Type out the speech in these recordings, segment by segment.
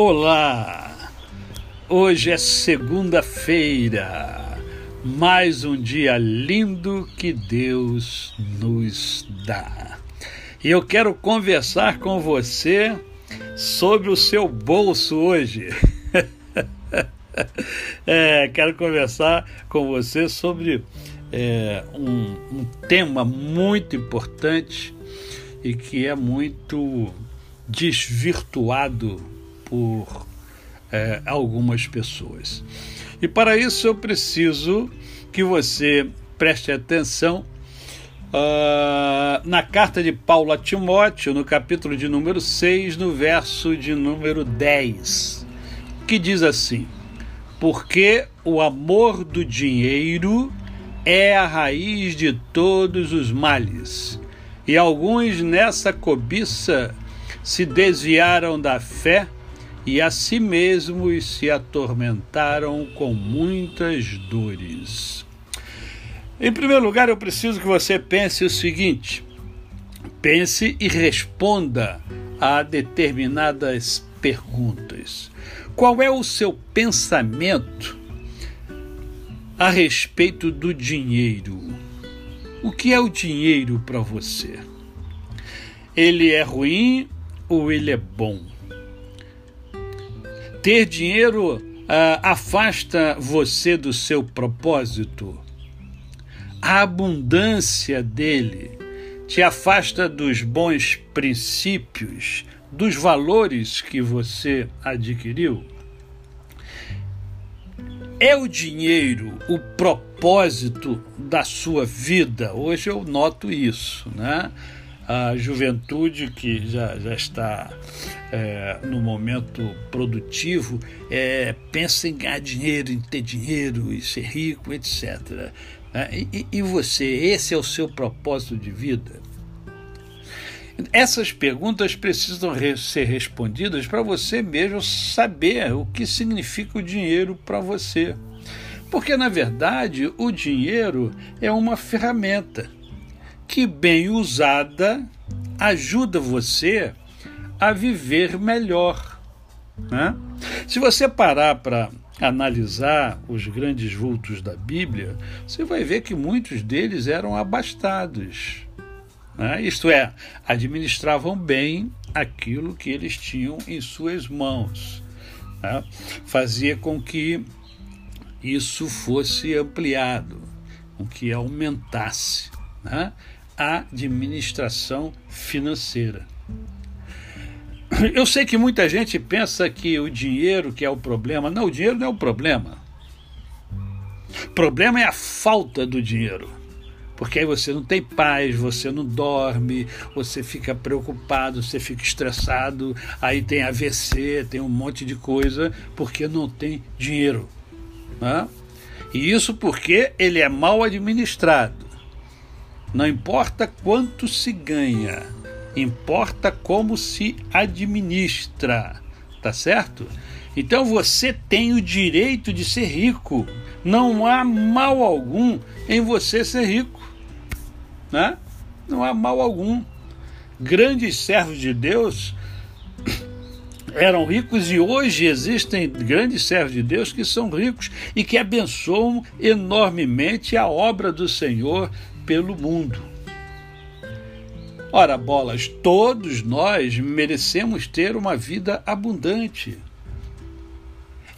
Olá! Hoje é segunda-feira, mais um dia lindo que Deus nos dá. E eu quero conversar com você sobre o seu bolso hoje. é, quero conversar com você sobre é, um, um tema muito importante e que é muito desvirtuado por é, algumas pessoas. E para isso eu preciso que você preste atenção uh, na carta de Paulo a Timóteo, no capítulo de número 6, no verso de número 10, que diz assim: Porque o amor do dinheiro é a raiz de todos os males, e alguns nessa cobiça se desviaram da fé e a si mesmos se atormentaram com muitas dores. Em primeiro lugar, eu preciso que você pense o seguinte: pense e responda a determinadas perguntas. Qual é o seu pensamento a respeito do dinheiro? O que é o dinheiro para você? Ele é ruim ou ele é bom? Ter dinheiro uh, afasta você do seu propósito. A abundância dele te afasta dos bons princípios, dos valores que você adquiriu. É o dinheiro o propósito da sua vida? Hoje eu noto isso, né? A juventude que já, já está é, no momento produtivo é, pensa em ganhar dinheiro, em ter dinheiro e ser rico, etc. É, e, e você, esse é o seu propósito de vida? Essas perguntas precisam ser respondidas para você mesmo saber o que significa o dinheiro para você. Porque, na verdade, o dinheiro é uma ferramenta que, bem usada, ajuda você a viver melhor. Né? Se você parar para analisar os grandes vultos da Bíblia, você vai ver que muitos deles eram abastados. Né? Isto é, administravam bem aquilo que eles tinham em suas mãos. Né? Fazia com que isso fosse ampliado, com que aumentasse. Né? Administração financeira. Eu sei que muita gente pensa que o dinheiro que é o problema. Não, o dinheiro não é o problema. O problema é a falta do dinheiro. Porque aí você não tem paz, você não dorme, você fica preocupado, você fica estressado, aí tem AVC, tem um monte de coisa, porque não tem dinheiro. Né? E isso porque ele é mal administrado. Não importa quanto se ganha, importa como se administra, tá certo? Então você tem o direito de ser rico. Não há mal algum em você ser rico, né? Não há mal algum. Grandes servos de Deus eram ricos e hoje existem grandes servos de Deus que são ricos e que abençoam enormemente a obra do Senhor pelo mundo. Ora, bolas, todos nós merecemos ter uma vida abundante.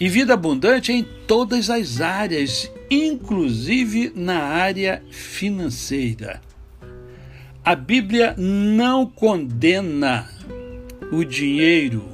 E vida abundante em todas as áreas, inclusive na área financeira. A Bíblia não condena o dinheiro.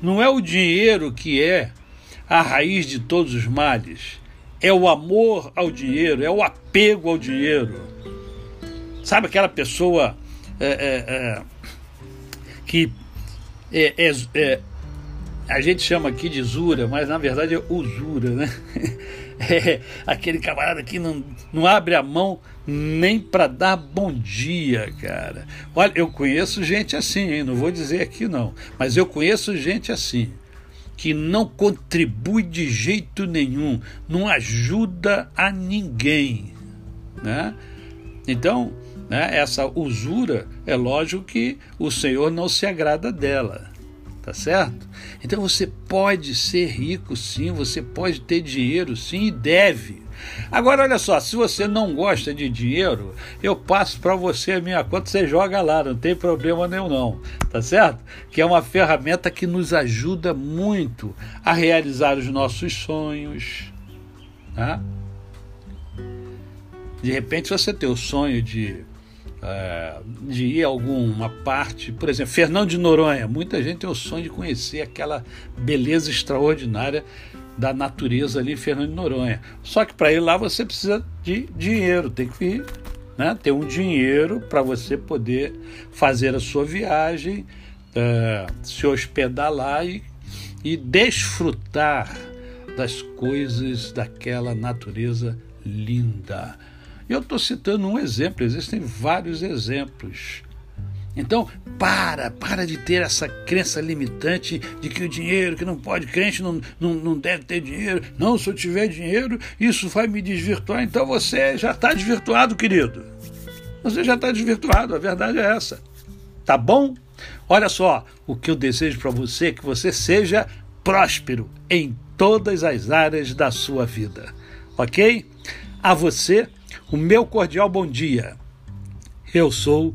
Não é o dinheiro que é a raiz de todos os males é o amor ao dinheiro, é o apego ao dinheiro. Sabe aquela pessoa é, é, é, que é, é, é, a gente chama aqui de usura, mas na verdade é usura, né? É aquele camarada que não, não abre a mão nem para dar bom dia, cara. Olha, eu conheço gente assim, hein? não vou dizer aqui não, mas eu conheço gente assim que não contribui de jeito nenhum, não ajuda a ninguém. Né? Então, né, essa usura, é lógico que o Senhor não se agrada dela. tá certo? Então você pode ser rico sim, você pode ter dinheiro sim e deve. Agora olha só, se você não gosta de dinheiro, eu passo para você a minha conta, você joga lá, não tem problema nenhum não, tá certo? Que é uma ferramenta que nos ajuda muito a realizar os nossos sonhos, tá? De repente você tem o sonho de é, de ir a alguma parte, por exemplo, Fernando de Noronha. Muita gente tem o sonho de conhecer aquela beleza extraordinária da natureza ali em Fernando de Noronha. Só que para ir lá você precisa de dinheiro, tem que né, ter um dinheiro para você poder fazer a sua viagem, é, se hospedar lá e, e desfrutar das coisas daquela natureza linda. Eu estou citando um exemplo, existem vários exemplos. Então, para, para de ter essa crença limitante de que o dinheiro, que não pode, crente não, não, não deve ter dinheiro. Não, se eu tiver dinheiro, isso vai me desvirtuar. Então você já está desvirtuado, querido. Você já está desvirtuado, a verdade é essa. Tá bom? Olha só, o que eu desejo para você é que você seja próspero em todas as áreas da sua vida. Ok? A você o meu cordial bom dia. Eu sou